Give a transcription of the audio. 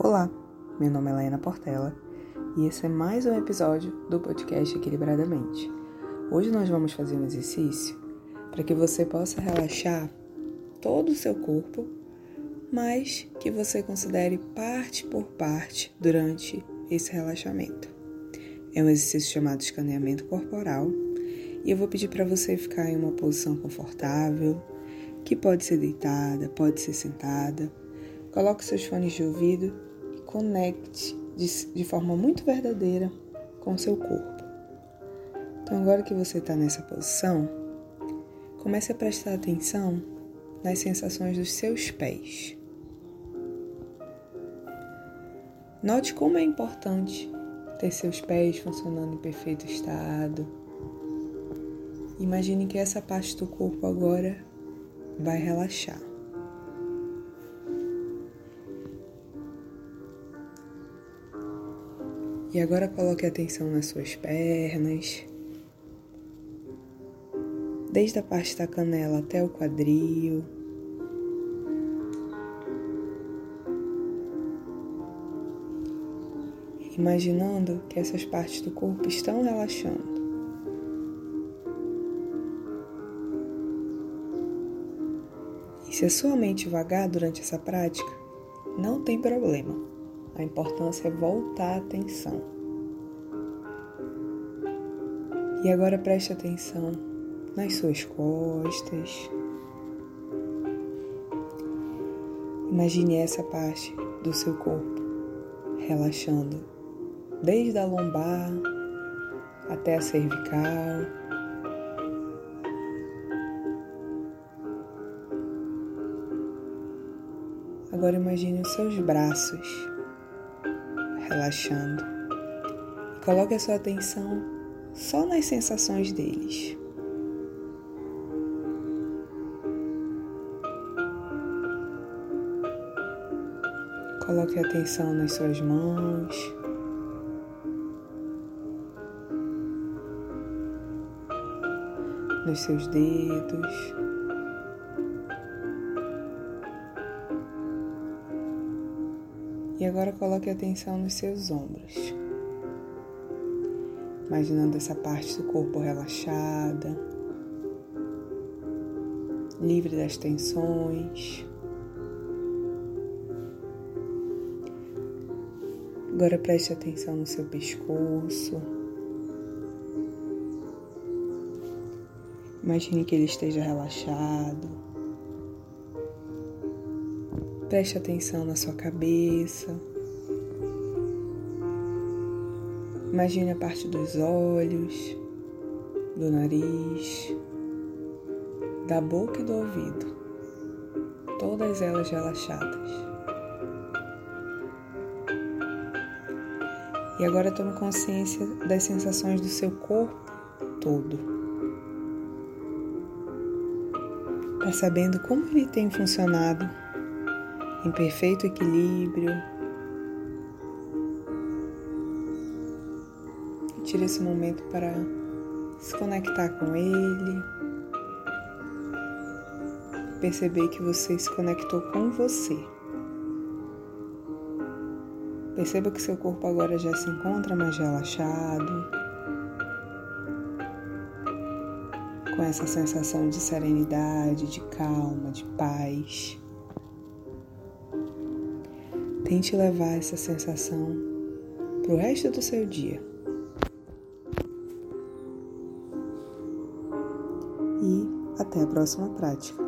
Olá, meu nome é Laina Portela e esse é mais um episódio do podcast Equilibradamente. Hoje nós vamos fazer um exercício para que você possa relaxar todo o seu corpo, mas que você considere parte por parte durante esse relaxamento. É um exercício chamado escaneamento corporal e eu vou pedir para você ficar em uma posição confortável, que pode ser deitada, pode ser sentada. Coloque seus fones de ouvido conecte de, de forma muito verdadeira com o seu corpo. Então, agora que você está nessa posição, comece a prestar atenção nas sensações dos seus pés. Note como é importante ter seus pés funcionando em perfeito estado. Imagine que essa parte do corpo agora vai relaxar. E agora coloque atenção nas suas pernas, desde a parte da canela até o quadril. Imaginando que essas partes do corpo estão relaxando. E se a sua mente vagar durante essa prática, não tem problema. A importância é voltar a atenção. E agora preste atenção nas suas costas. Imagine essa parte do seu corpo relaxando, desde a lombar até a cervical. Agora imagine os seus braços relaxando. Coloque a sua atenção só nas sensações deles. Coloque atenção nas suas mãos. Nos seus dedos. E agora coloque atenção nos seus ombros. Imaginando essa parte do corpo relaxada, livre das tensões. Agora preste atenção no seu pescoço. Imagine que ele esteja relaxado. Preste atenção na sua cabeça. Imagine a parte dos olhos, do nariz, da boca e do ouvido, todas elas relaxadas. E agora tome consciência das sensações do seu corpo todo. Percebendo como ele tem funcionado em perfeito equilíbrio. Tire esse momento para se conectar com ele. Perceber que você se conectou com você. Perceba que seu corpo agora já se encontra mais relaxado, com essa sensação de serenidade, de calma, de paz. Tente levar essa sensação para o resto do seu dia. E até a próxima prática.